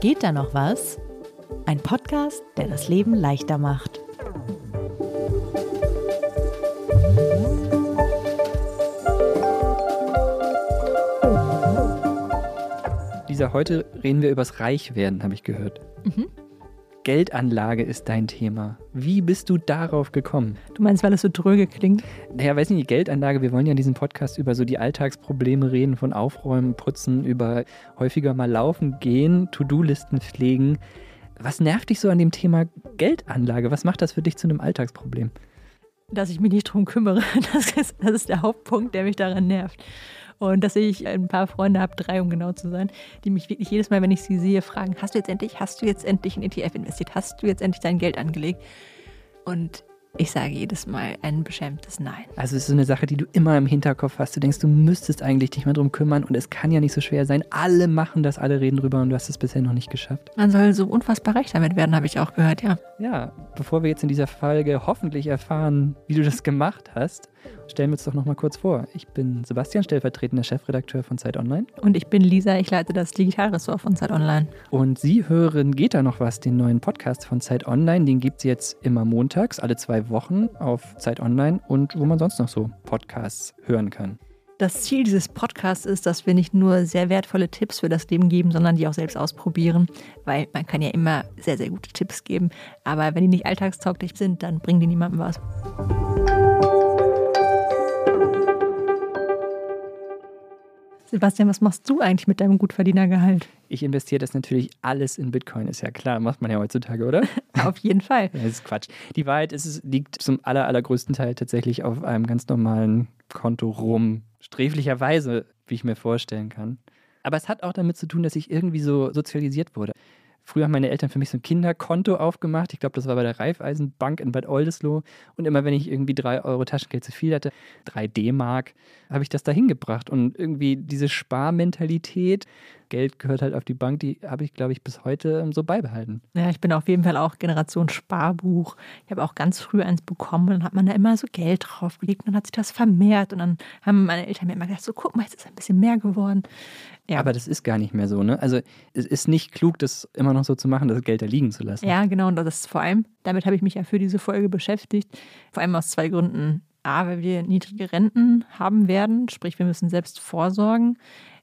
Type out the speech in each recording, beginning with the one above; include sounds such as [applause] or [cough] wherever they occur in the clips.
Geht da noch was? Ein Podcast, der das Leben leichter macht. Lisa, heute reden wir übers Reichwerden, habe ich gehört. Mhm. Geldanlage ist dein Thema. Wie bist du darauf gekommen? Du meinst, weil es so dröge klingt? Naja, weiß nicht, die Geldanlage, wir wollen ja in diesem Podcast über so die Alltagsprobleme reden, von Aufräumen, Putzen, über häufiger mal laufen gehen, To-Do-Listen pflegen. Was nervt dich so an dem Thema Geldanlage? Was macht das für dich zu einem Alltagsproblem? Dass ich mich nicht drum kümmere. [laughs] Das ist, das ist der Hauptpunkt, der mich daran nervt. Und dass ich ein paar Freunde habe, drei um genau zu sein, die mich wirklich jedes Mal, wenn ich sie sehe, fragen, hast du jetzt endlich, hast du jetzt endlich in ETF investiert? Hast du jetzt endlich dein Geld angelegt? Und ich sage jedes Mal ein beschämtes Nein. Also es ist so eine Sache, die du immer im Hinterkopf hast. Du denkst, du müsstest eigentlich dich mal drum kümmern und es kann ja nicht so schwer sein. Alle machen das, alle reden drüber und du hast es bisher noch nicht geschafft. Man soll so unfassbar reich damit werden, habe ich auch gehört, ja. Ja, bevor wir jetzt in dieser Folge hoffentlich erfahren, wie du das gemacht hast, stellen wir uns doch noch mal kurz vor. Ich bin Sebastian, stellvertretender Chefredakteur von Zeit Online. Und ich bin Lisa, ich leite das Digitalressort von Zeit Online. Und Sie hören Geht da noch was, den neuen Podcast von Zeit Online. Den gibt es jetzt immer montags, alle zwei Wochen auf Zeit Online und wo man sonst noch so Podcasts hören kann. Das Ziel dieses Podcasts ist, dass wir nicht nur sehr wertvolle Tipps für das Leben geben, sondern die auch selbst ausprobieren, weil man kann ja immer sehr, sehr gute Tipps geben, aber wenn die nicht alltagstauglich sind, dann bringen die niemandem was. Sebastian, was machst du eigentlich mit deinem Gutverdienergehalt? Ich investiere das natürlich alles in Bitcoin, ist ja klar. Macht man ja heutzutage, oder? [laughs] auf jeden Fall. Das ist Quatsch. Die Wahrheit ist, es liegt zum aller, allergrößten Teil tatsächlich auf einem ganz normalen Konto rum. Sträflicherweise, wie ich mir vorstellen kann. Aber es hat auch damit zu tun, dass ich irgendwie so sozialisiert wurde. Früher haben meine Eltern für mich so ein Kinderkonto aufgemacht. Ich glaube, das war bei der Raiffeisenbank in Bad Oldesloe. Und immer wenn ich irgendwie drei Euro Taschengeld zu viel hatte, drei D-Mark, habe ich das da hingebracht. Und irgendwie diese Sparmentalität, Geld gehört halt auf die Bank, die habe ich, glaube ich, bis heute so beibehalten. Ja, ich bin auf jeden Fall auch Generation Sparbuch. Ich habe auch ganz früh eins bekommen und dann hat man da immer so Geld draufgelegt und dann hat sich das vermehrt und dann haben meine Eltern mir immer gesagt, so guck mal, jetzt ist ein bisschen mehr geworden. Ja. Aber das ist gar nicht mehr so, ne? Also es ist nicht klug, das immer noch so zu machen, das Geld da liegen zu lassen. Ja, genau. Und das ist vor allem, damit habe ich mich ja für diese Folge beschäftigt. Vor allem aus zwei Gründen. A, weil wir niedrige Renten haben werden, sprich wir müssen selbst vorsorgen.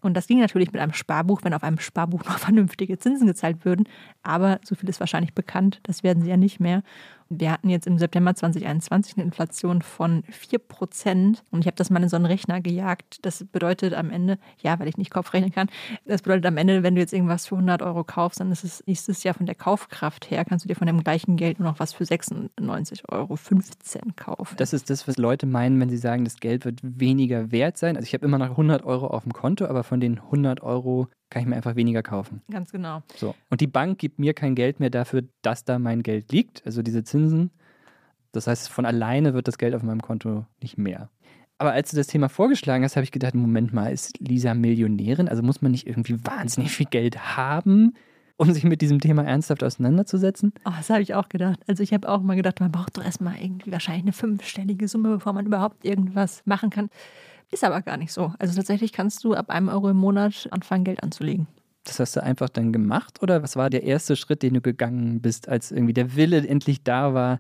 Und das ging natürlich mit einem Sparbuch, wenn auf einem Sparbuch [laughs] noch vernünftige Zinsen gezahlt würden. Aber so viel ist wahrscheinlich bekannt, das werden sie ja nicht mehr. Wir hatten jetzt im September 2021 eine Inflation von 4%. Und ich habe das mal in so einen Rechner gejagt. Das bedeutet am Ende, ja, weil ich nicht Kopf rechnen kann, das bedeutet am Ende, wenn du jetzt irgendwas für 100 Euro kaufst, dann ist es nächstes Jahr von der Kaufkraft her, kannst du dir von dem gleichen Geld nur noch was für 96,15 Euro kaufen. Das ist das, was Leute meinen, wenn sie sagen, das Geld wird weniger wert sein. Also ich habe immer noch 100 Euro auf dem Konto, aber von den 100 Euro kann ich mir einfach weniger kaufen. Ganz genau. So. Und die Bank gibt mir kein Geld mehr dafür, dass da mein Geld liegt, also diese Zinsen. Das heißt, von alleine wird das Geld auf meinem Konto nicht mehr. Aber als du das Thema vorgeschlagen hast, habe ich gedacht, Moment mal, ist Lisa Millionärin? Also muss man nicht irgendwie wahnsinnig viel Geld haben, um sich mit diesem Thema ernsthaft auseinanderzusetzen? Oh, das habe ich auch gedacht. Also ich habe auch mal gedacht, man braucht doch erstmal irgendwie wahrscheinlich eine fünfstellige Summe, bevor man überhaupt irgendwas machen kann. Ist aber gar nicht so. Also tatsächlich kannst du ab einem Euro im Monat anfangen, Geld anzulegen. Das hast du einfach dann gemacht oder was war der erste Schritt, den du gegangen bist, als irgendwie der Wille endlich da war,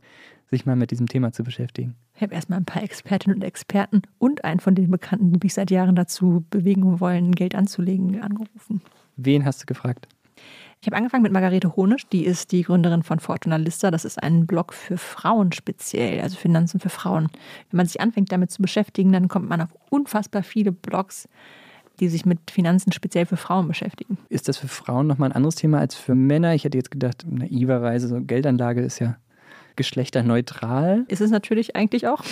sich mal mit diesem Thema zu beschäftigen? Ich habe erstmal ein paar Expertinnen und Experten und einen von den Bekannten, die mich seit Jahren dazu bewegen wollen, Geld anzulegen, angerufen. Wen hast du gefragt? Ich habe angefangen mit Margarete Honisch, die ist die Gründerin von Fortuna Lista. Das ist ein Blog für Frauen speziell, also Finanzen für Frauen. Wenn man sich anfängt damit zu beschäftigen, dann kommt man auf unfassbar viele Blogs, die sich mit Finanzen speziell für Frauen beschäftigen. Ist das für Frauen nochmal ein anderes Thema als für Männer? Ich hätte jetzt gedacht, naiverweise, so Geldanlage ist ja geschlechterneutral. Ist es natürlich eigentlich auch.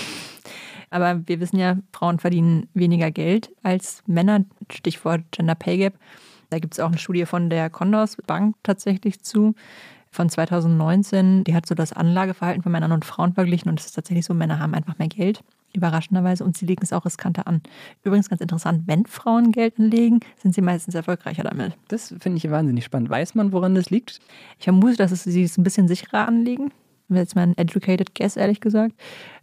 Aber wir wissen ja, Frauen verdienen weniger Geld als Männer. Stichwort Gender Pay Gap. Da gibt es auch eine Studie von der Condors Bank tatsächlich zu, von 2019. Die hat so das Anlageverhalten von Männern und Frauen verglichen und es ist tatsächlich so, Männer haben einfach mehr Geld, überraschenderweise, und sie legen es auch riskanter an. Übrigens ganz interessant, wenn Frauen Geld anlegen, sind sie meistens erfolgreicher damit. Das finde ich wahnsinnig spannend. Weiß man, woran das liegt? Ich vermute, dass es sie es ein bisschen sicherer anlegen. Jetzt mal ein educated guess, ehrlich gesagt.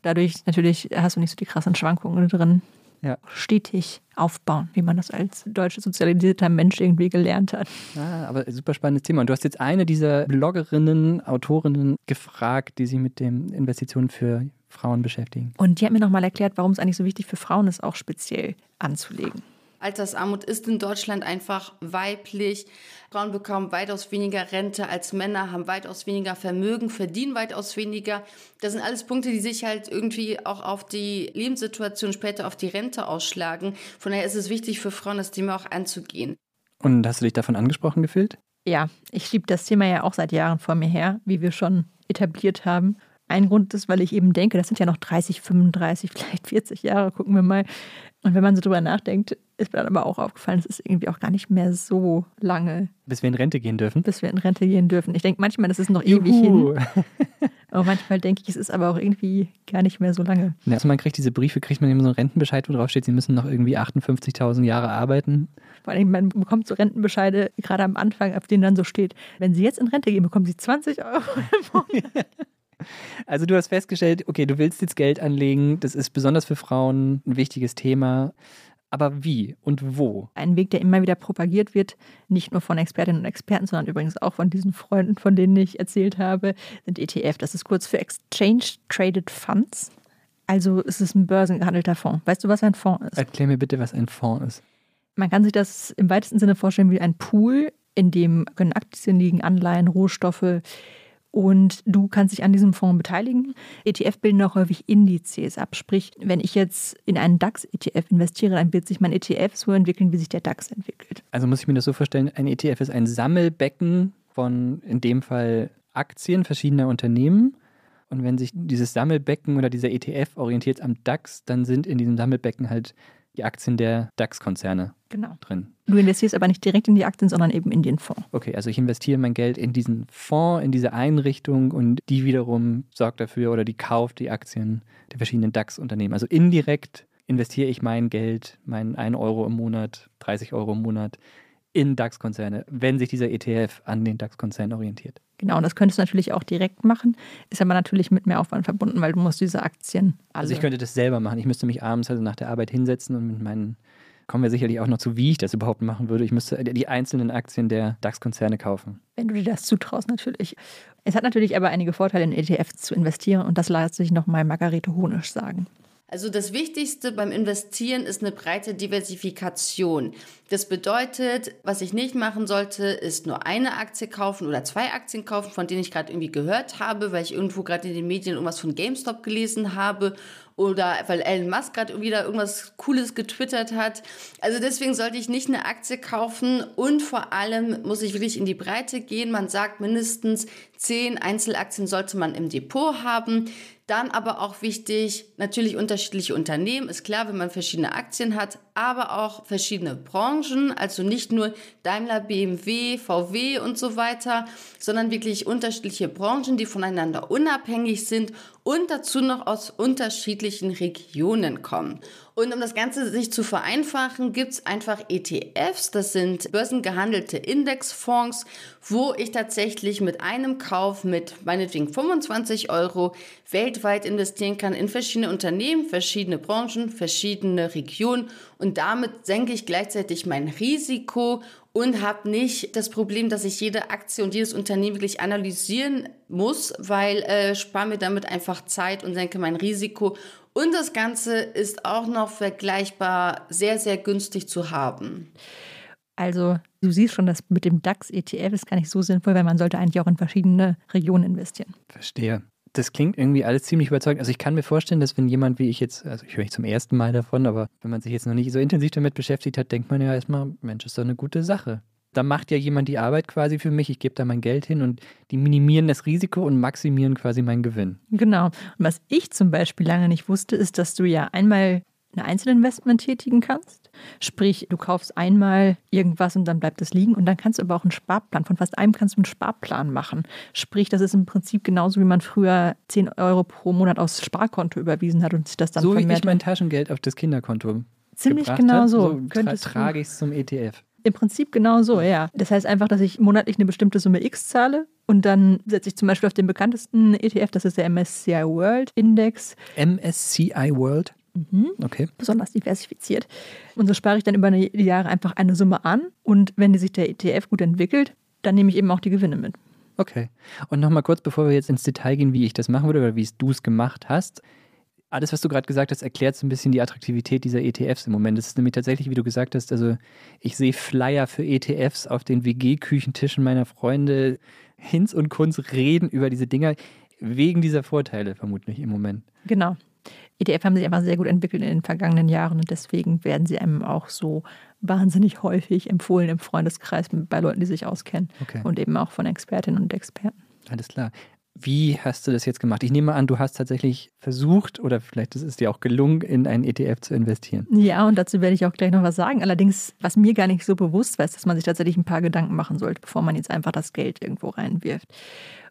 Dadurch natürlich hast du nicht so die krassen Schwankungen drin Ja. stetig aufbauen, wie man das als deutsche sozialisierter Mensch irgendwie gelernt hat. Ah, aber super spannendes Thema. Und du hast jetzt eine dieser Bloggerinnen, Autorinnen gefragt, die sich mit den Investitionen für Frauen beschäftigen. Und die hat mir nochmal erklärt, warum es eigentlich so wichtig für Frauen ist, auch speziell anzulegen. Altersarmut ist in Deutschland einfach weiblich. Frauen bekommen weitaus weniger Rente als Männer, haben weitaus weniger Vermögen, verdienen weitaus weniger. Das sind alles Punkte, die sich halt irgendwie auch auf die Lebenssituation später auf die Rente ausschlagen. Von daher ist es wichtig für Frauen, das Thema auch anzugehen. Und hast du dich davon angesprochen gefühlt? Ja, ich schiebe das Thema ja auch seit Jahren vor mir her, wie wir schon etabliert haben. Ein Grund ist, weil ich eben denke, das sind ja noch 30, 35, [laughs] vielleicht 40 Jahre, gucken wir mal. Und wenn man so drüber nachdenkt, ist mir dann aber auch aufgefallen, es ist irgendwie auch gar nicht mehr so lange, Bis wir in Rente gehen dürfen? bis wir in Rente gehen dürfen. Ich denke manchmal, das ist noch ewig Juhu. hin. [laughs] Aber manchmal denke ich, es ist aber auch irgendwie gar nicht mehr so lange. Ja, Also man kriegt diese Briefe, kriegt man immer so einen Rentenbescheid, wo drauf steht, sie müssen noch irgendwie 58.000 Jahre arbeiten. Vor allem, man bekommt so Rentenbescheide, gerade am Anfang, auf denen dann so steht, wenn Sie jetzt in Rente gehen, bekommen Sie 20 Euro im Monat. [laughs] Also du hast festgestellt, okay, du willst jetzt Geld anlegen, das ist besonders für Frauen ein wichtiges Thema. Aber wie und wo? Ein Weg, der immer wieder propagiert wird, nicht nur von Expertinnen und Experten, sondern übrigens auch von diesen Freunden, von denen ich erzählt habe, sind ETF. Das ist kurz für Exchange Traded Funds. Also es ist ein börsengehandelter Fonds. Weißt du, was ein Fonds ist? Erklär mir bitte, was ein Fonds ist. Man kann sich das im weitesten Sinne vorstellen wie ein Pool, in dem können Aktien liegen, Anleihen, Rohstoffe. Und du kannst dich an diesem Fonds beteiligen. ETF bilden auch häufig Indizes ab. Sprich, wenn ich jetzt in einen DAX-ETF investiere, dann wird sich mein ETF so entwickeln, wie sich der DAX entwickelt. Also muss ich mir das so vorstellen, ein ETF ist ein Sammelbecken von in dem Fall Aktien verschiedener Unternehmen. Und wenn sich dieses Sammelbecken oder dieser ETF orientiert am DAX, dann sind in diesem Sammelbecken halt die Aktien der DAX-Konzerne Genau. drin. Du investierst aber nicht direkt in die Aktien, sondern eben in den Fonds. Okay, also ich investiere mein Geld in diesen Fonds, in diese Einrichtung und die wiederum sorgt dafür oder die kauft die Aktien der verschiedenen DAX-Unternehmen. Also indirekt investiere ich mein Geld, mein 1 Euro im Monat, 30 Euro im Monat in DAX-Konzerne, wenn sich dieser ETF an den DAX-Konzern orientiert. Genau, und das könntest du natürlich auch direkt machen, ist aber natürlich mit mehr Aufwand verbunden, weil du musst diese Aktien alle. Also ich könnte das selber machen. Ich müsste mich abends also nach der Arbeit hinsetzen und mit meinen, kommen wir sicherlich auch noch zu, wie ich das überhaupt machen würde. Ich müsste die einzelnen Aktien der DAX-Konzerne kaufen. wenn du dir das zutraust, natürlich. Es hat natürlich aber einige Vorteile, in ETFs zu investieren und das lässt sich nochmal Margarete Honisch sagen. Also das Wichtigste beim Investieren ist eine breite Diversifikation. Das bedeutet, was ich nicht machen sollte, ist nur eine Aktie kaufen oder zwei Aktien kaufen, von denen ich gerade irgendwie gehört habe, weil ich irgendwo gerade in den Medien irgendwas von GameStop gelesen habe oder weil Elon Musk gerade wieder irgendwas Cooles getwittert hat. Also deswegen sollte ich nicht eine Aktie kaufen und vor allem muss ich wirklich in die Breite gehen. Man sagt mindestens zehn Einzelaktien sollte man im Depot haben. Dann aber auch wichtig, natürlich unterschiedliche Unternehmen. Ist klar, wenn man verschiedene Aktien hat, aber auch verschiedene Branchen. Also nicht nur Daimler, BMW, VW und so weiter, sondern wirklich unterschiedliche Branchen, die voneinander unabhängig sind und dazu noch aus unterschiedlichen Regionen kommen. Und um das Ganze sich zu vereinfachen, gibt es einfach ETFs, das sind börsengehandelte Indexfonds, wo ich tatsächlich mit einem Kauf mit meinetwegen 25 Euro weltweit investieren kann in verschiedene Unternehmen, verschiedene Branchen, verschiedene Regionen und damit senke ich gleichzeitig mein Risiko und habe nicht das Problem, dass ich jede Aktie und jedes Unternehmen wirklich analysieren muss, weil äh, spare mir damit einfach Zeit und senke mein Risiko. Und das Ganze ist auch noch vergleichbar sehr, sehr günstig zu haben. Also du siehst schon, dass mit dem DAX-ETF ist gar nicht so sinnvoll, weil man sollte eigentlich auch in verschiedene Regionen investieren. Verstehe. Das klingt irgendwie alles ziemlich überzeugend. Also ich kann mir vorstellen, dass wenn jemand wie ich jetzt, also ich höre nicht zum ersten Mal davon, aber wenn man sich jetzt noch nicht so intensiv damit beschäftigt hat, denkt man ja erstmal, Mensch, ist doch eine gute Sache. Da macht ja jemand die Arbeit quasi für mich, ich gebe da mein Geld hin und die minimieren das Risiko und maximieren quasi meinen Gewinn. Genau. Und was ich zum Beispiel lange nicht wusste, ist, dass du ja einmal ein Einzelinvestment tätigen kannst. Sprich, du kaufst einmal irgendwas und dann bleibt es liegen. Und dann kannst du aber auch einen Sparplan. Von fast einem kannst du einen Sparplan machen. Sprich, das ist im Prinzip genauso, wie man früher 10 Euro pro Monat aufs Sparkonto überwiesen hat und sich das dann so wie vermehrt ich mein hat. Taschengeld auf das Kinderkonto Ziemlich genau hab, so. so tra trage ich es zum ETF. Im Prinzip genau so, ja. Das heißt einfach, dass ich monatlich eine bestimmte Summe X zahle und dann setze ich zum Beispiel auf den bekanntesten ETF, das ist der MSCI World Index. MSCI World. Mhm. Okay. besonders diversifiziert. Und so spare ich dann über die Jahre einfach eine Summe an. Und wenn sich der ETF gut entwickelt, dann nehme ich eben auch die Gewinne mit. Okay. Und nochmal kurz, bevor wir jetzt ins Detail gehen, wie ich das machen würde oder wie du es gemacht hast. Alles, was du gerade gesagt hast, erklärt so ein bisschen die Attraktivität dieser ETFs im Moment. Das ist nämlich tatsächlich, wie du gesagt hast, also ich sehe Flyer für ETFs auf den WG-Küchentischen meiner Freunde. Hinz und Kunz reden über diese Dinger wegen dieser Vorteile vermutlich im Moment. Genau. ETF haben sich einfach sehr gut entwickelt in den vergangenen Jahren und deswegen werden sie einem auch so wahnsinnig häufig empfohlen im Freundeskreis bei Leuten, die sich auskennen Okay. und eben auch von Expertinnen und Experten. Alles klar. Wie hast du das jetzt gemacht? Ich nehme an, du hast tatsächlich versucht oder vielleicht ist es dir auch gelungen, in einen ETF zu investieren. Ja, und dazu werde ich auch gleich noch was sagen. Allerdings, was mir gar nicht so bewusst war, ist, dass man sich tatsächlich ein paar Gedanken machen sollte, bevor man jetzt einfach das Geld irgendwo reinwirft.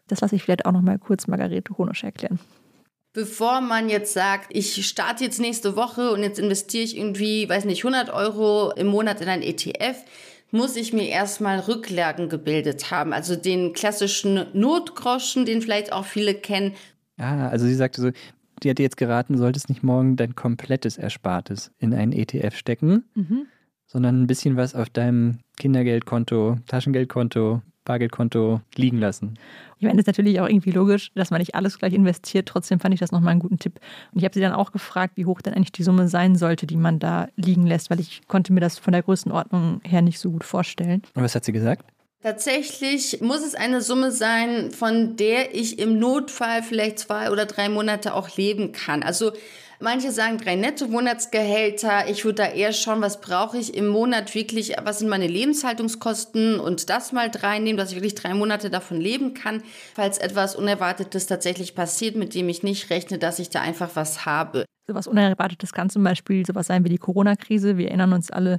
Das lasse ich vielleicht auch noch mal kurz Margarete Honosch erklären. Bevor man jetzt sagt, ich starte jetzt nächste Woche und jetzt investiere ich irgendwie, weiß nicht, 100 Euro im Monat in ein ETF, muss ich mir erstmal Rücklagen gebildet haben. Also den klassischen Notgroschen, den vielleicht auch viele kennen. Ah, also sie sagte so, die hat dir jetzt geraten, du solltest nicht morgen dein komplettes Erspartes in einen ETF stecken, sondern ein bisschen was auf deinem Kindergeldkonto, Taschengeldkonto, Bargeldkonto liegen lassen. Ich meine, das ist natürlich auch irgendwie logisch, dass man nicht alles gleich investiert. Trotzdem fand ich das nochmal einen guten Tipp. Und ich habe sie dann auch gefragt, wie hoch denn eigentlich die Summe sein sollte, die man da liegen lässt, weil ich konnte mir das von der Größenordnung her nicht so gut vorstellen. Und was hat sie gesagt? Tatsächlich muss es eine Summe sein, von der ich im Notfall vielleicht zwei oder drei Monate auch leben kann. Also manche sagen drei Netto-Monatsgehälter. Ich würde da eher schauen, was brauche ich im Monat wirklich, was sind meine Lebenshaltungskosten und das mal reinnehmen, dass ich wirklich drei Monate davon leben kann, falls etwas Unerwartetes tatsächlich passiert, mit dem ich nicht rechne, dass ich da einfach was habe. Sowas Unerwartetes kann zum Beispiel sowas sein wie die Corona-Krise. Wir erinnern uns alle,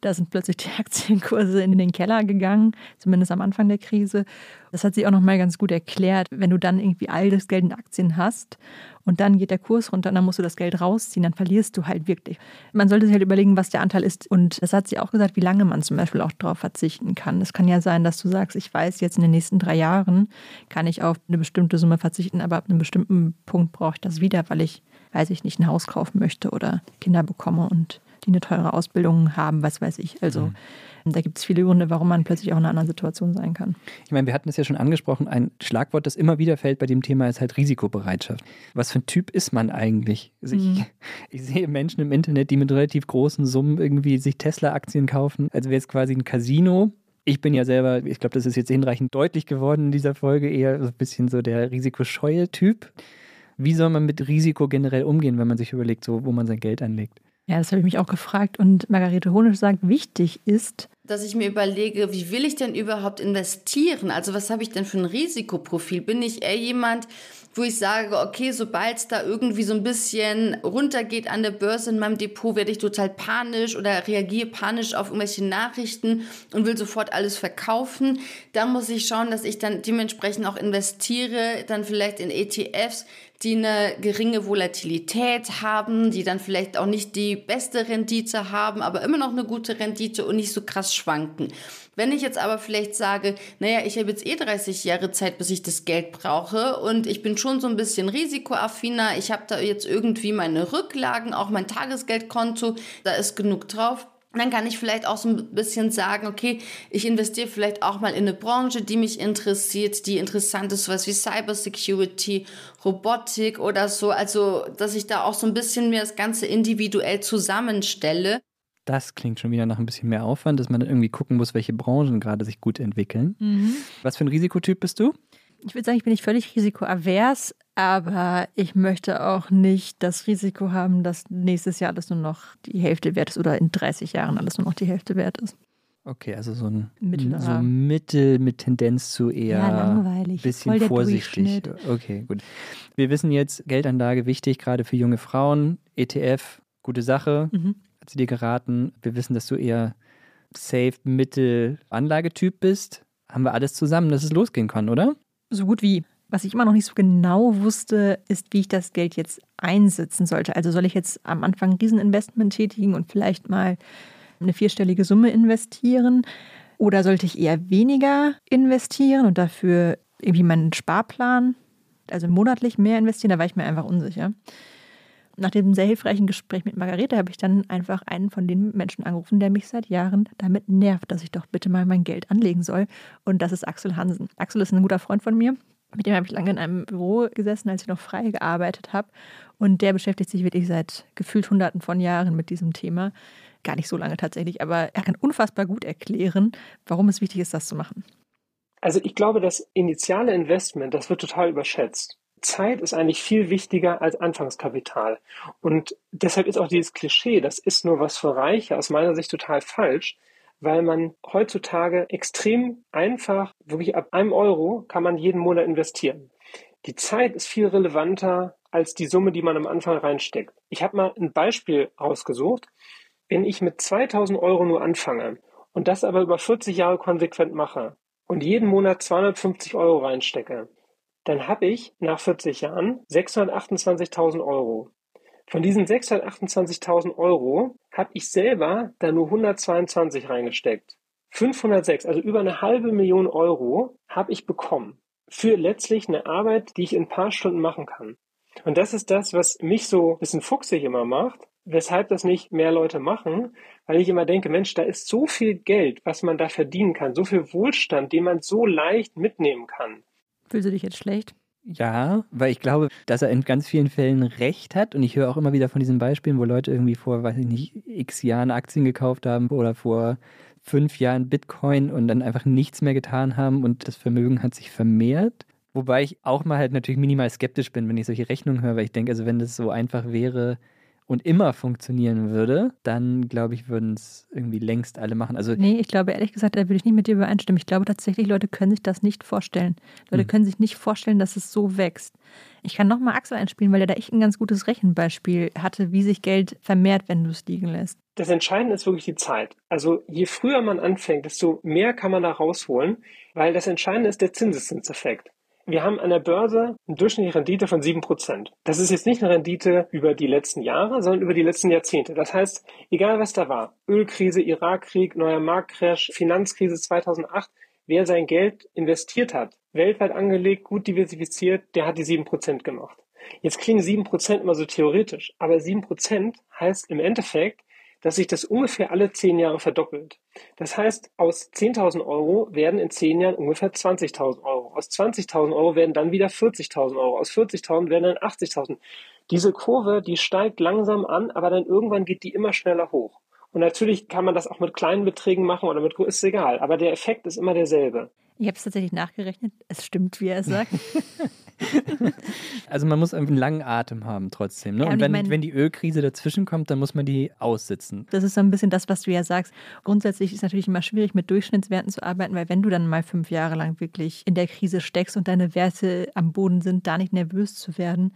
da sind plötzlich die [laughs] Aktienkurse in den Keller gegangen, zumindest am Anfang der Krise. Das hat sie auch nochmal ganz gut erklärt. Wenn du dann irgendwie all das Geld in Aktien hast und dann geht der Kurs runter und dann musst du das Geld rausziehen, dann verlierst du halt wirklich. Man sollte sich halt überlegen, was der Anteil ist. Und das hat sie auch gesagt, wie lange man zum Beispiel auch darauf verzichten kann. Es kann ja sein, dass du sagst, ich weiß, jetzt in den nächsten drei Jahren kann ich auf eine bestimmte Summe verzichten, aber ab einem bestimmten Punkt brauche ich das wieder, weil ich, weiß ich nicht, ein Haus kaufen möchte oder Kinder bekomme und die eine teure Ausbildung haben, was weiß ich. Also da gibt es viele Gründe, warum man plötzlich auch in einer anderen Situation sein kann. Ich meine, wir hatten es ja schon angesprochen, ein Schlagwort, das immer wieder fällt bei dem Thema, ist halt Risikobereitschaft. Was für ein Typ ist man eigentlich? Also ich, [laughs] ich sehe Menschen im Internet, die mit relativ großen Summen irgendwie sich Tesla-Aktien kaufen, als wäre es quasi ein Casino. Ich bin ja selber, ich glaube, das ist jetzt hinreichend deutlich geworden in dieser Folge, eher so ein bisschen so der risikoscheue Typ. Wie soll man mit Risiko generell umgehen, wenn man sich überlegt, so, wo man sein Geld anlegt? Ja, das habe ich mich auch gefragt. Und Margarete Honisch sagt, wichtig ist, dass ich mir überlege, wie will ich denn überhaupt investieren? Also was habe ich denn für ein Risikoprofil? Bin ich eher jemand, wo ich sage, okay, sobald es da irgendwie so ein bisschen runtergeht an der Börse in meinem Depot, werde ich total panisch oder reagiere panisch auf irgendwelche Nachrichten und will sofort alles verkaufen. Da muss ich schauen, dass ich dann dementsprechend auch investiere, dann vielleicht in ETFs, die eine geringe Volatilität haben, die dann vielleicht auch nicht die beste Rendite haben, aber immer noch eine gute Rendite und nicht so krass schwanken. Wenn ich jetzt aber vielleicht sage, naja, ich habe jetzt eh 30 Jahre Zeit, bis ich das Geld brauche und ich bin schon so ein bisschen risikoaffiner, ich habe da jetzt irgendwie meine Rücklagen, auch mein Tagesgeldkonto, da ist genug drauf, dann kann ich vielleicht auch so ein bisschen sagen, okay, ich investiere vielleicht auch mal in eine Branche, die mich interessiert, die interessant ist, sowas wie Cybersecurity, Robotik oder so. Also, dass ich da auch so ein bisschen mir das Ganze individuell zusammenstelle. Das klingt schon wieder nach ein bisschen mehr Aufwand, dass man dann irgendwie gucken muss, welche Branchen gerade sich gut entwickeln. Was für ein Risikotyp bist du? ich würde sagen, ich bin nicht völlig risikoavers, aber ich möchte auch nicht das Risiko haben, dass nächstes Jahr alles nur noch die Hälfte wert ist oder in 30 Jahren alles nur noch die Hälfte wert ist. Okay, also so ein Mittlerer. so Mittel mit Tendenz zu eher Ja, langweilig. bisschen vorsichtig. Okay, gut. Wir wissen jetzt, Geldanlage wichtig, gerade für junge Frauen. ETF, gute Sache. Mhm. Hat sie dir geraten. Wir wissen, dass du eher safe Mittel Anlagetyp bist. Haben wir alles zusammen, dass es losgehen kann, oder? So gut wie. Was ich immer noch nicht so genau wusste, ist, wie ich das Geld jetzt einsetzen sollte. Also soll ich jetzt am Anfang ein Rieseninvestment tätigen und vielleicht mal eine vierstellige Summe investieren? Oder sollte ich eher weniger investieren und dafür irgendwie meinen Sparplan, also monatlich mehr investieren? Da war ich mir einfach unsicher. Nach dem sehr hilfreichen Gespräch mit Margarete habe ich dann einfach einen von den Menschen angerufen, der mich seit Jahren damit nervt, dass ich doch bitte mal mein Geld anlegen soll. Und das ist Axel Hansen. Axel ist ein guter Freund von mir. Mit dem habe ich lange in einem Büro gesessen, als ich noch frei gearbeitet habe. Und der beschäftigt sich wirklich seit gefühlt Hunderten von Jahren mit diesem Thema. Gar nicht so lange tatsächlich, aber er kann unfassbar gut erklären, warum es wichtig ist, das zu machen. Also ich glaube, das initiale Investment, das wird total überschätzt. Zeit ist eigentlich viel wichtiger als Anfangskapital. Und deshalb ist auch dieses Klischee, das ist nur was für Reiche, aus meiner Sicht total falsch, weil man heutzutage extrem einfach, wirklich ab einem Euro kann man jeden Monat investieren. Die Zeit ist viel relevanter als die Summe, die man am Anfang reinsteckt. Ich habe mal ein Beispiel rausgesucht. Wenn ich mit 2000 Euro nur anfange und das aber über 40 Jahre konsequent mache und jeden Monat 250 Euro reinstecke, dann habe ich nach 40 Jahren 628.000 Euro. Von diesen 628.000 Euro habe ich selber da nur 122 reingesteckt. 506, also über eine halbe Million Euro, habe ich bekommen für letztlich eine Arbeit, die ich in ein paar Stunden machen kann. Und das ist das, was mich so ein bisschen fuchsig immer macht, weshalb das nicht mehr Leute machen, weil ich immer denke, Mensch, da ist so viel Geld, was man da verdienen kann, so viel Wohlstand, den man so leicht mitnehmen kann. Fühlst du dich jetzt schlecht? Ja, weil ich glaube, dass er in ganz vielen Fällen recht hat. Und ich höre auch immer wieder von diesen Beispielen, wo Leute irgendwie vor, weiß ich nicht, x Jahren Aktien gekauft haben oder vor fünf Jahren Bitcoin und dann einfach nichts mehr getan haben und das Vermögen hat sich vermehrt. Wobei ich auch mal halt natürlich minimal skeptisch bin, wenn ich solche Rechnungen höre, weil ich denke, also wenn das so einfach wäre, und immer funktionieren würde, dann glaube ich, würden es irgendwie längst alle machen. Also nee, ich glaube ehrlich gesagt, da würde ich nicht mit dir übereinstimmen. Ich glaube tatsächlich, Leute können sich das nicht vorstellen. Leute hm. können sich nicht vorstellen, dass es so wächst. Ich kann nochmal Axel einspielen, weil er da echt ein ganz gutes Rechenbeispiel hatte, wie sich Geld vermehrt, wenn du es liegen lässt. Das Entscheidende ist wirklich die Zeit. Also je früher man anfängt, desto mehr kann man da rausholen, weil das Entscheidende ist der Zinseszinseffekt. Wir haben an der Börse eine durchschnittliche Rendite von 7%. Das ist jetzt nicht eine Rendite über die letzten Jahre, sondern über die letzten Jahrzehnte. Das heißt, egal was da war, Ölkrise, Irakkrieg, neuer Marktcrash, Finanzkrise 2008, wer sein Geld investiert hat, weltweit angelegt, gut diversifiziert, der hat die 7% gemacht. Jetzt klingen 7% immer so theoretisch, aber 7% heißt im Endeffekt, dass sich das ungefähr alle zehn Jahre verdoppelt. Das heißt, aus 10.000 Euro werden in zehn Jahren ungefähr 20.000 Euro. Aus 20.000 Euro werden dann wieder 40.000 Euro. Aus 40.000 werden dann 80.000. Diese Kurve, die steigt langsam an, aber dann irgendwann geht die immer schneller hoch. Und natürlich kann man das auch mit kleinen Beträgen machen oder mit, ist egal. Aber der Effekt ist immer derselbe. Ich habe es tatsächlich nachgerechnet. Es stimmt, wie er sagt. [laughs] [laughs] also man muss einen langen Atem haben trotzdem. Ne? Ja, und, und wenn, mein, wenn die Ölkrise dazwischen kommt, dann muss man die aussitzen. Das ist so ein bisschen das, was du ja sagst. Grundsätzlich ist es natürlich immer schwierig, mit Durchschnittswerten zu arbeiten, weil wenn du dann mal fünf Jahre lang wirklich in der Krise steckst und deine Werte am Boden sind, da nicht nervös zu werden,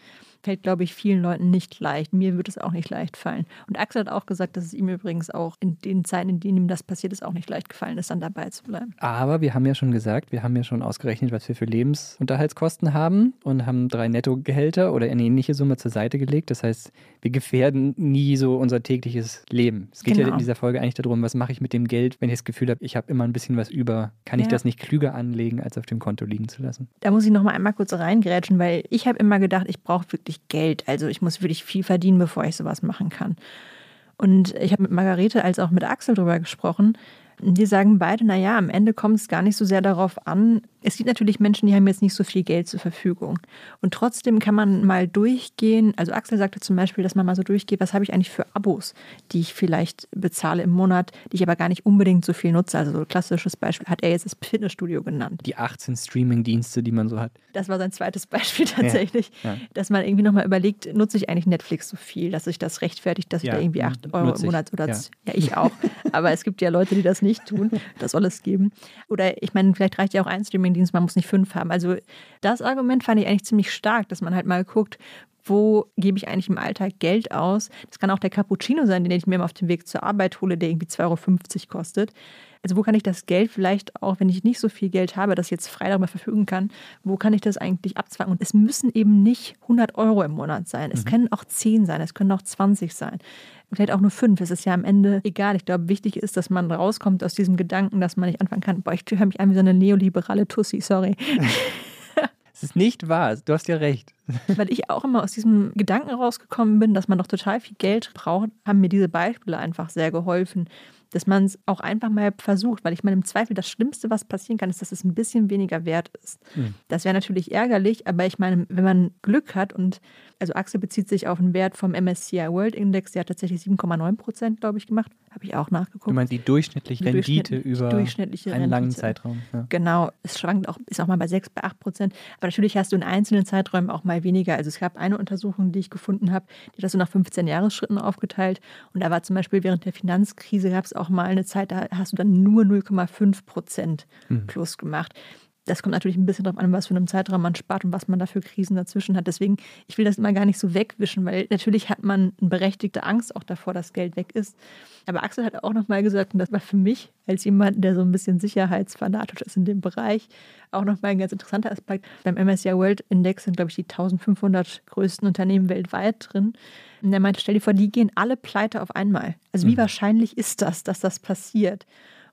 fällt, glaube ich, vielen Leuten nicht leicht. Mir wird es auch nicht leicht fallen. Und Axel hat auch gesagt, dass es ihm übrigens auch in den Zeiten, in denen ihm das passiert ist, auch nicht leicht gefallen ist, dann dabei zu bleiben. Aber wir haben ja schon gesagt, wir haben ja schon ausgerechnet, was wir für Lebensunterhaltskosten haben und haben drei Nettogehälter oder eine ähnliche Summe zur Seite gelegt. Das heißt, wir gefährden nie so unser tägliches Leben. Es geht genau. ja in dieser Folge eigentlich darum, was mache ich mit dem Geld, wenn ich das Gefühl habe, ich habe immer ein bisschen was über. Kann ich das nicht klüger anlegen, als auf dem Konto liegen zu lassen? Da muss ich noch mal einmal kurz reingrätschen, weil ich habe immer gedacht, ich brauche wirklich Geld. Also ich muss wirklich viel verdienen, bevor ich sowas machen kann. Und ich habe mit Margarete als auch mit Axel darüber gesprochen. Die sagen beide, naja, am Ende kommt es gar nicht so sehr darauf an, es gibt natürlich Menschen, die haben jetzt nicht so viel Geld zur Verfügung. Und trotzdem kann man mal durchgehen. Also Axel sagte zum Beispiel, dass man mal so durchgeht, was habe ich eigentlich für Abos, die ich vielleicht bezahle im Monat, die ich aber gar nicht unbedingt so viel nutze. Also so ein klassisches Beispiel hat er jetzt das Fitnessstudio genannt. Die 18 Streaming-Dienste, die man so hat. Das war sein zweites [laughs] Beispiel tatsächlich. Ja, ja. Dass man irgendwie nochmal überlegt, nutze ich eigentlich Netflix so viel, dass sich das rechtfertigt, dass ja, ich da irgendwie 8 Euro im Monat oder ja. ja, ich auch. [laughs] aber es gibt ja Leute, die das nicht tun. Das soll es geben. Oder ich meine, vielleicht reicht ja auch ein Streaming Streamingdienst, man muss nicht fünf haben. Also das Argument fand ich eigentlich ziemlich stark, dass man halt mal guckt, wo gebe ich eigentlich im Alltag Geld aus? Das kann auch der Cappuccino sein, den ich mir auf dem Weg zur Arbeit hole, der irgendwie 2,50 Euro kostet. Also wo kann ich das Geld vielleicht auch, wenn ich nicht so viel Geld habe, das jetzt frei darüber verfügen kann, wo kann ich das eigentlich abzwacken? Und es müssen eben nicht 100 Euro im Monat sein. Es mhm. können auch 10 sein, es können auch 20 sein vielleicht auch nur fünf. Es ist ja am Ende egal. Ich glaube, wichtig ist, dass man rauskommt aus diesem Gedanken, dass man nicht anfangen kann, boah, ich höre mich an wie so eine neoliberale Tussi, sorry. [laughs] Es ist nicht wahr. Du hast ja recht. [laughs] Weil ich auch immer aus diesem Gedanken rausgekommen bin, dass man doch total viel Geld braucht, haben mir diese Beispiele einfach sehr geholfen dass man es auch einfach mal versucht, weil ich meine, im Zweifel das Schlimmste, was passieren kann, ist, dass es ein bisschen weniger wert ist. Mhm. Das wäre natürlich ärgerlich, aber ich meine, wenn man Glück hat und also Axel bezieht sich auf einen Wert vom MSCI World Index, der hat tatsächlich 7,9 Prozent, glaube ich, gemacht. Habe ich auch nachgeguckt. Du meinst die durchschnittliche die Rendite durchschnittlich, über durchschnittliche einen Rendite. langen Zeitraum. Ja. Genau, es schwankt auch, ist auch mal bei 6, bei 8 Prozent. Aber natürlich hast du in einzelnen Zeiträumen auch mal weniger. Also es gab eine Untersuchung, die ich gefunden habe, die das so nach 15 Jahresschritten aufgeteilt. Und da war zum Beispiel während der Finanzkrise gab es auch mal eine Zeit, da hast du dann nur 0,5 Prozent mhm. plus gemacht. Das kommt natürlich ein bisschen darauf an, was für einen Zeitraum man spart und was man da für Krisen dazwischen hat. Deswegen, ich will das immer gar nicht so wegwischen, weil natürlich hat man eine berechtigte Angst auch davor, dass Geld weg ist. Aber Axel hat auch nochmal gesagt, und das war für mich als jemand, der so ein bisschen sicherheitsfanatisch ist in dem Bereich, auch nochmal ein ganz interessanter Aspekt. Beim MSCI World Index sind, glaube ich, die 1500 größten Unternehmen weltweit drin. Und er meinte, stell dir vor, die gehen alle pleite auf einmal. Also wie mhm. wahrscheinlich ist das, dass das passiert?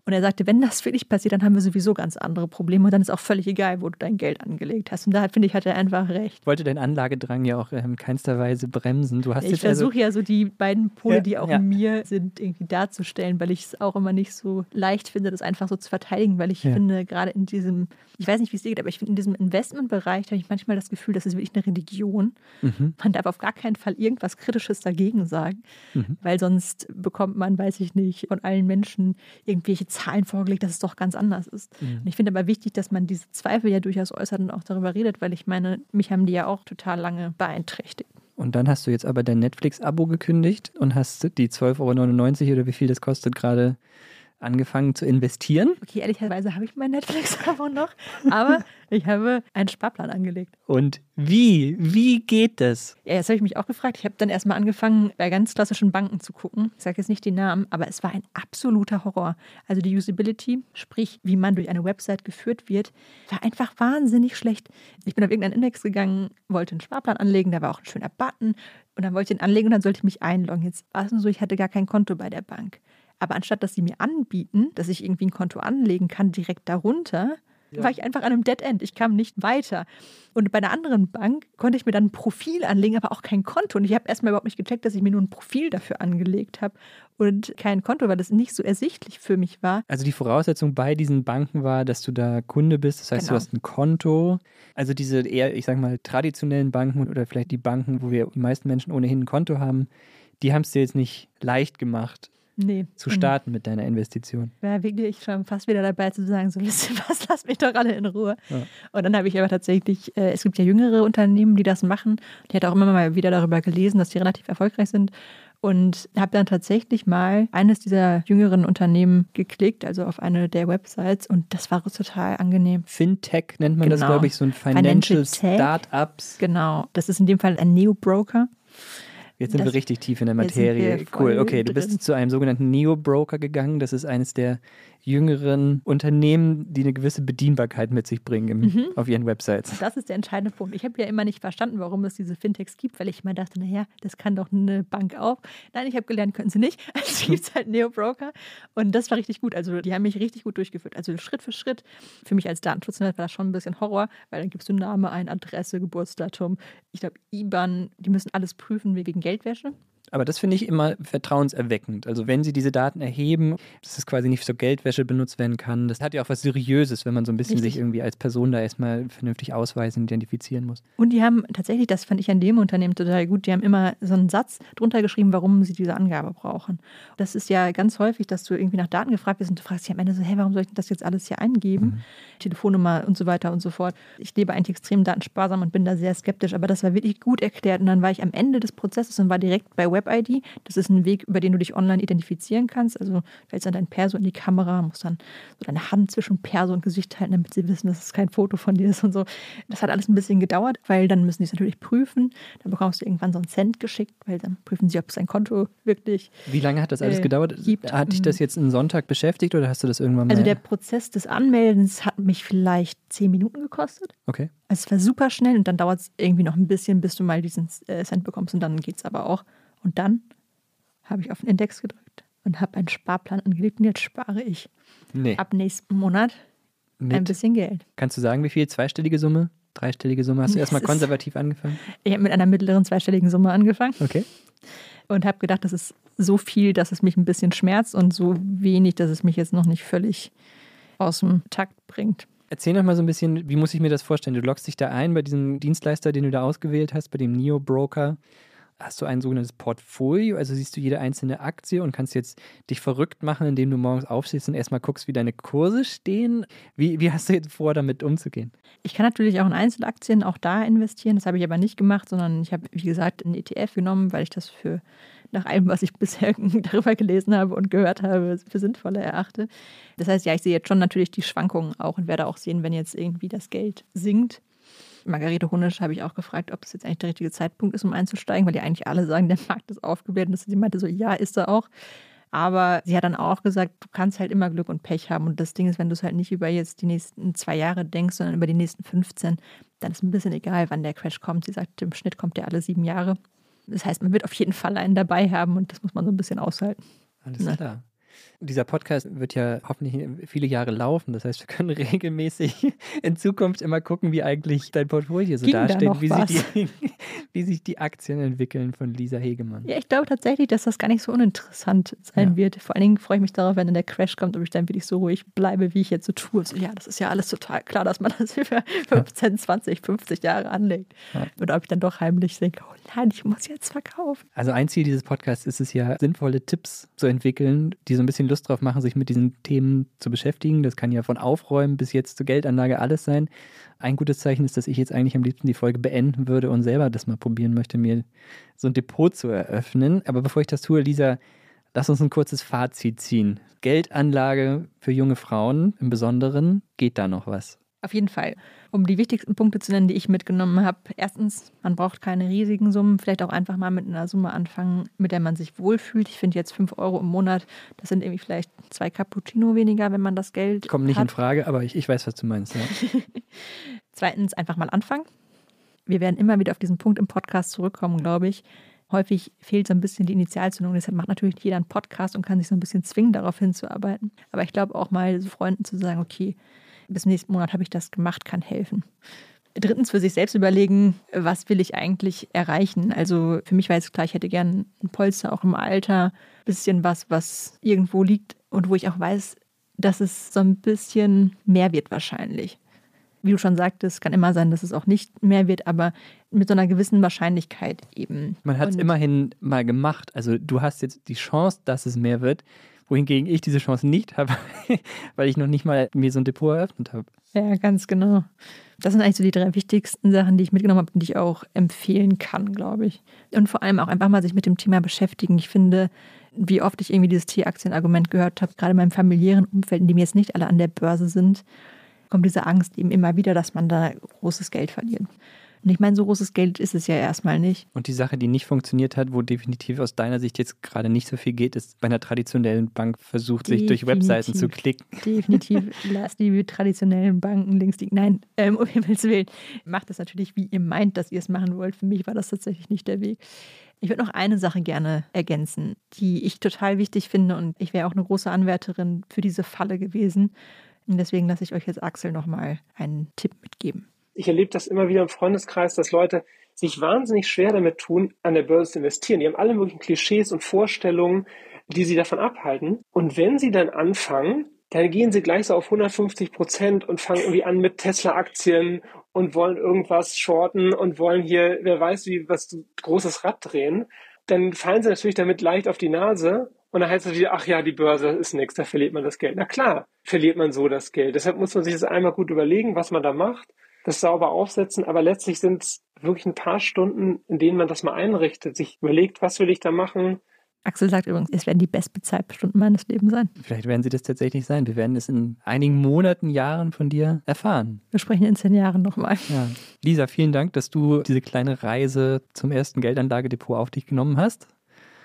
Und er sagte, wenn das wirklich passiert, dann haben wir sowieso ganz andere Probleme und dann ist auch völlig egal, wo du dein Geld angelegt hast. Und da finde ich, hat er einfach recht. Ich wollte deinen Anlagedrang ja auch in ähm, keinster Weise bremsen. Du hast ich also versuche also ja so die beiden Pole, ja, die auch ja. in mir sind, irgendwie darzustellen, weil ich es auch immer nicht so leicht finde, das einfach so zu verteidigen, weil ich ja. finde, gerade in diesem, ich weiß nicht, wie es dir geht, aber ich finde, in diesem Investmentbereich habe ich manchmal das Gefühl, das ist wirklich eine Religion. Mhm. Man darf auf gar keinen Fall irgendwas Kritisches dagegen sagen, mhm. weil sonst bekommt man, weiß ich nicht, von allen Menschen irgendwelche Zahlen vorgelegt, dass es doch ganz anders ist. Mhm. Und ich finde aber wichtig, dass man diese Zweifel ja durchaus äußert und auch darüber redet, weil ich meine, mich haben die ja auch total lange beeinträchtigt. Und dann hast du jetzt aber dein Netflix-Abo gekündigt und hast die 12,99 Euro oder wie viel das kostet gerade angefangen zu investieren. Okay, ehrlicherweise habe ich mein Netflix-Abo [laughs] noch, aber ich habe einen Sparplan angelegt. Und wie? Wie geht das? Ja, das habe ich mich auch gefragt. Ich habe dann erstmal angefangen, bei ganz klassischen Banken zu gucken. Ich sage jetzt nicht die Namen, aber es war ein absoluter Horror. Also die Usability, sprich, wie man durch eine Website geführt wird, war einfach wahnsinnig schlecht. Ich bin auf irgendeinen Index gegangen, wollte einen Sparplan anlegen, da war auch ein schöner Button. Und dann wollte ich ihn anlegen und dann sollte ich mich einloggen. Jetzt war es nur so, ich hatte gar kein Konto bei der Bank. Aber anstatt dass sie mir anbieten, dass ich irgendwie ein Konto anlegen kann, direkt darunter, ja. war ich einfach an einem Dead End. Ich kam nicht weiter. Und bei einer anderen Bank konnte ich mir dann ein Profil anlegen, aber auch kein Konto. Und ich habe erstmal überhaupt nicht gecheckt, dass ich mir nur ein Profil dafür angelegt habe und kein Konto, weil das nicht so ersichtlich für mich war. Also die Voraussetzung bei diesen Banken war, dass du da Kunde bist. Das heißt, genau. du hast ein Konto. Also diese eher, ich sag mal, traditionellen Banken oder vielleicht die Banken, wo wir die meisten Menschen ohnehin ein Konto haben, die haben es dir jetzt nicht leicht gemacht, nee. zu starten mit deiner Investition. Ja, wirklich schon fast wieder dabei zu sagen, so [laughs] wisst ihr was, lasst mich doch alle in Ruhe. Ja. Und dann habe ich aber tatsächlich, äh, es gibt ja jüngere Unternehmen, die das machen. Ich hatte auch immer mal wieder darüber gelesen, dass die relativ erfolgreich sind. Und habe dann tatsächlich mal eines dieser jüngeren Unternehmen geklickt, also auf eine der Websites, und das war total angenehm. Fintech nennt man genau. das, glaube ich, so ein Financial, Financial Startups. Genau, das ist in dem Fall ein Neo-Broker. Jetzt sind das, wir richtig tief in der Materie. Cool. Okay, du bist zu einem sogenannten Neo-Broker gegangen. Das ist eines der jüngeren Unternehmen, die eine gewisse Bedienbarkeit mit sich bringen im, mhm. auf ihren Websites. Das ist der entscheidende Punkt. Ich habe ja immer nicht verstanden, warum es diese Fintechs gibt, weil ich immer dachte, naja, das kann doch eine Bank auch. Nein, ich habe gelernt, können sie nicht. Also [laughs] gibt es halt Neo-Broker. Und das war richtig gut. Also die haben mich richtig gut durchgeführt. Also Schritt für Schritt. Für mich als Datenschutzanwalt war das schon ein bisschen Horror, weil dann gibst du Name ein, Adresse, Geburtsdatum. Ich glaube, IBAN, die müssen alles prüfen wegen Geldwäsche. Aber das finde ich immer vertrauenserweckend. Also wenn Sie diese Daten erheben, dass es quasi nicht für Geldwäsche benutzt werden kann, das hat ja auch was Seriöses, wenn man so ein bisschen Richtig. sich irgendwie als Person da erstmal vernünftig ausweisen, identifizieren muss. Und die haben tatsächlich, das fand ich an dem Unternehmen total gut, die haben immer so einen Satz drunter geschrieben, warum sie diese Angabe brauchen. Das ist ja ganz häufig, dass du irgendwie nach Daten gefragt wirst und du fragst dich am Ende so, hey, warum soll ich das jetzt alles hier eingeben? Mhm. Telefonnummer und so weiter und so fort. Ich lebe eigentlich extrem datensparsam und bin da sehr skeptisch, aber das war wirklich gut erklärt und dann war ich am Ende des Prozesses und war direkt bei Web Web-ID. Das ist ein Weg, über den du dich online identifizieren kannst. Also hältst dann dein Perso in die Kamera, musst dann so deine Hand zwischen Perso und Gesicht halten, damit sie wissen, dass es kein Foto von dir ist und so. Das hat alles ein bisschen gedauert, weil dann müssen sie es natürlich prüfen. Dann bekommst du irgendwann so einen Cent geschickt, weil dann prüfen sie, ob es dein Konto wirklich. Wie lange hat das alles äh, gedauert? Gibt. Hat dich das jetzt einen Sonntag beschäftigt oder hast du das irgendwann also mal? Also der Prozess des Anmeldens hat mich vielleicht zehn Minuten gekostet. Okay. Also es war super schnell und dann dauert es irgendwie noch ein bisschen, bis du mal diesen äh, Cent bekommst und dann geht es aber auch. Und dann habe ich auf den Index gedrückt und habe einen Sparplan angelegt und jetzt spare ich nee. ab nächsten Monat Mit? ein bisschen Geld. Kannst du sagen, wie viel? Zweistellige Summe? dreistellige Summe? Hast du Das erstmal konservativ angefangen? Ich habe mit einer mittleren zweistelligen Summe angefangen Okay. und habe gedacht, das ist so viel, dass es mich ein bisschen schmerzt und so wenig, dass es mich jetzt noch nicht völlig aus dem Takt bringt. Erzähl noch mal so ein bisschen, wie muss ich mir das vorstellen? Du loggst dich da ein bei diesem Dienstleister, den du da ausgewählt hast, bei dem Neo-Broker. Hast du ein sogenanntes Portfolio? Also siehst du jede einzelne Aktie und kannst jetzt dich verrückt machen, indem du morgens aufstehst und erstmal guckst, wie deine Kurse stehen? Wie, wie hast du jetzt vor, damit umzugehen? Ich kann natürlich auch in Einzelaktien auch da investieren. Das habe ich aber nicht gemacht, sondern ich habe, wie gesagt, einen ETF genommen, weil ich das für nach allem, was ich [laughs] bisher darüber gelesen habe und gehört habe, für sinnvoller erachte. Das heißt, ja, ich sehe jetzt schon natürlich die Schwankungen auch und werde auch sehen, wenn jetzt irgendwie das Geld sinkt. Margarete Hunisch habe ich auch gefragt, ob es jetzt eigentlich der richtige Zeitpunkt ist, um einzusteigen, weil die eigentlich alle sagen, der Markt ist aufgebläht. Und sie meinte so, ja, ist er auch. Aber sie hat dann auch gesagt, du kannst halt immer Glück und Pech haben. Und das Ding ist, wenn du es halt nicht über jetzt die nächsten zwei Jahre denkst, sondern über die nächsten 15, dann ist ein bisschen egal, wann der Crash kommt. Sie sagt, im Schnitt kommt der alle sieben Jahre. Das heißt, man wird auf jeden Fall einen dabei haben und das muss man so ein bisschen aushalten. Alles Na. klar. Dieser Podcast wird ja hoffentlich viele Jahre laufen. Das heißt, wir können [laughs] regelmäßig in Zukunft immer gucken, wie eigentlich dein Portfolio so Ging da dasteht, noch wie, sich die, [laughs] wie sich die Aktien entwickeln von Lisa Hegemann. Ja, ich glaube tatsächlich, dass das gar nicht so uninteressant sein Ja. wird. Vor allen Dingen freue ich mich darauf, wenn dann der Crash kommt, ob ich dann wirklich so ruhig bleibe, wie ich jetzt so tue. So, ja, das ist ja alles total klar, dass man das [laughs] über 15, 20, 50 Jahre anlegt. Ja. Oder ob ich dann doch heimlich denke, oh nein, ich muss jetzt verkaufen. Also ein Ziel dieses Podcasts ist es ja, sinnvolle Tipps zu entwickeln, die so ein bisschen Lust drauf machen, sich mit diesen Themen zu beschäftigen. Das kann ja von Aufräumen bis jetzt zur Geldanlage alles sein. Ein gutes Zeichen ist, dass ich jetzt eigentlich am liebsten die Folge beenden würde und selber das mal probieren möchte, mir so ein Depot zu eröffnen. Aber bevor ich das tue, Lisa, lass uns ein kurzes Fazit ziehen. Geldanlage für junge Frauen im Besonderen, geht da noch was? Auf jeden Fall. Um die wichtigsten Punkte zu nennen, die ich mitgenommen habe. Erstens, man braucht keine riesigen Summen. Vielleicht auch einfach mal mit einer Summe anfangen, mit der man sich wohlfühlt. Ich finde jetzt 5 Euro im Monat, das sind irgendwie vielleicht zwei Cappuccino weniger, wenn man das Geld Kommt nicht hat. in Frage, aber ich, ich weiß, was du meinst. Ja. [laughs] Zweitens, einfach mal anfangen. Wir werden immer wieder auf diesen Punkt im Podcast zurückkommen, glaube ich. Häufig fehlt so ein bisschen die Initialzündung. Deshalb macht natürlich jeder einen Podcast und kann sich so ein bisschen zwingen, darauf hinzuarbeiten. Aber ich glaube auch mal so Freunden zu sagen, okay, bis nächsten Monat habe ich das gemacht, kann helfen. Drittens, für sich selbst überlegen, was will ich eigentlich erreichen? Also für mich war jetzt klar, ich hätte gern ein Polster auch im Alter, bisschen was, was irgendwo liegt und wo ich auch weiß, dass es so ein bisschen mehr wird wahrscheinlich wie du schon sagtest, kann immer sein, dass es auch nicht mehr wird, aber mit so einer gewissen Wahrscheinlichkeit eben. Man hat es immerhin mal gemacht. Also du hast jetzt die Chance, dass es mehr wird, wohingegen ich diese Chance nicht habe, [laughs] weil ich noch nicht mal mir so ein Depot eröffnet habe. Ja, ganz genau. Das sind eigentlich so die drei wichtigsten Sachen, die ich mitgenommen habe und die ich auch empfehlen kann, glaube ich. Und vor allem auch einfach mal sich mit dem Thema beschäftigen. Ich finde, wie oft ich irgendwie dieses T-Aktien-Argument gehört habe, gerade in meinem familiären Umfeld, in dem jetzt nicht alle an der Börse sind, kommt diese Angst eben immer wieder, dass man da großes Geld verliert. Und ich meine, so großes Geld ist es ja erstmal nicht. Und die Sache, die nicht funktioniert hat, wo definitiv aus deiner Sicht jetzt gerade nicht so viel geht, ist bei einer traditionellen Bank versucht, sich durch Definitiv. Webseiten zu klicken. Definitiv [laughs] lasst die traditionellen Banken links liegen. Nein, ähm, um Himmels Willen. Macht das natürlich, wie ihr meint, dass ihr es machen wollt. Für mich war das tatsächlich nicht der Weg. Ich würde noch eine Sache gerne ergänzen, die ich total wichtig finde und ich wäre auch eine große Anwärterin für diese Falle gewesen. Und deswegen lasse ich euch jetzt Axel nochmal einen Tipp mitgeben. Ich erlebe das immer wieder im Freundeskreis, dass Leute sich wahnsinnig schwer damit tun, an der Börse zu investieren. Die haben alle möglichen Klischees und Vorstellungen, die sie davon abhalten. Und wenn sie dann anfangen, dann gehen sie gleich so auf 150 Prozent und fangen irgendwie an mit Tesla-Aktien und wollen irgendwas shorten und wollen hier, wer weiß wie, was großes Rad drehen. Dann fallen sie natürlich damit leicht auf die Nase und dann heißt es wieder, ach ja, die Börse ist nichts, da verliert man das Geld. Na klar, verliert man so das Geld. Deshalb muss man sich das einmal gut überlegen, was man da macht, das sauber aufsetzen, aber letztlich sind es wirklich ein paar Stunden, in denen man das mal einrichtet, sich überlegt, was will ich da machen, Axel sagt übrigens, es werden die bestbezahlten Stunden meines Lebens sein. Vielleicht werden sie das tatsächlich sein. Wir werden es in einigen Monaten, Jahren von dir erfahren. Wir sprechen in zehn Jahren nochmal. Ja. Lisa, vielen Dank, dass du diese kleine Reise zum ersten Geldanlagedepot auf dich genommen hast.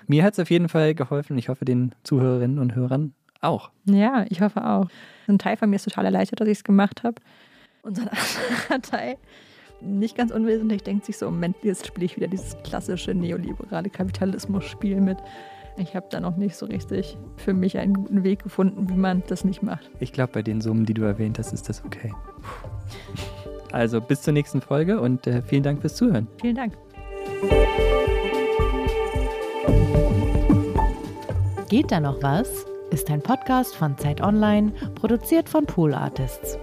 Mir hat es auf jeden Fall geholfen. Ich hoffe, den Zuhörerinnen und Hörern auch. Ja, ich hoffe auch. Ein Teil von mir ist total erleichtert, dass ich es gemacht habe. Und so [laughs] ein anderer Teil, nicht ganz unwesentlich, denkt sich so, Moment, jetzt spiele ich wieder dieses klassische neoliberale Kapitalismus-Spiel mit. Ich habe da noch nicht so richtig für mich einen guten Weg gefunden, wie man das nicht macht. Ich glaube, bei den Summen, die du erwähnt hast, ist das okay. Also bis zur nächsten Folge und äh, vielen Dank fürs Zuhören. Vielen Dank. Geht da noch was? Ist ein Podcast von Zeit Online, produziert von Pool Artists.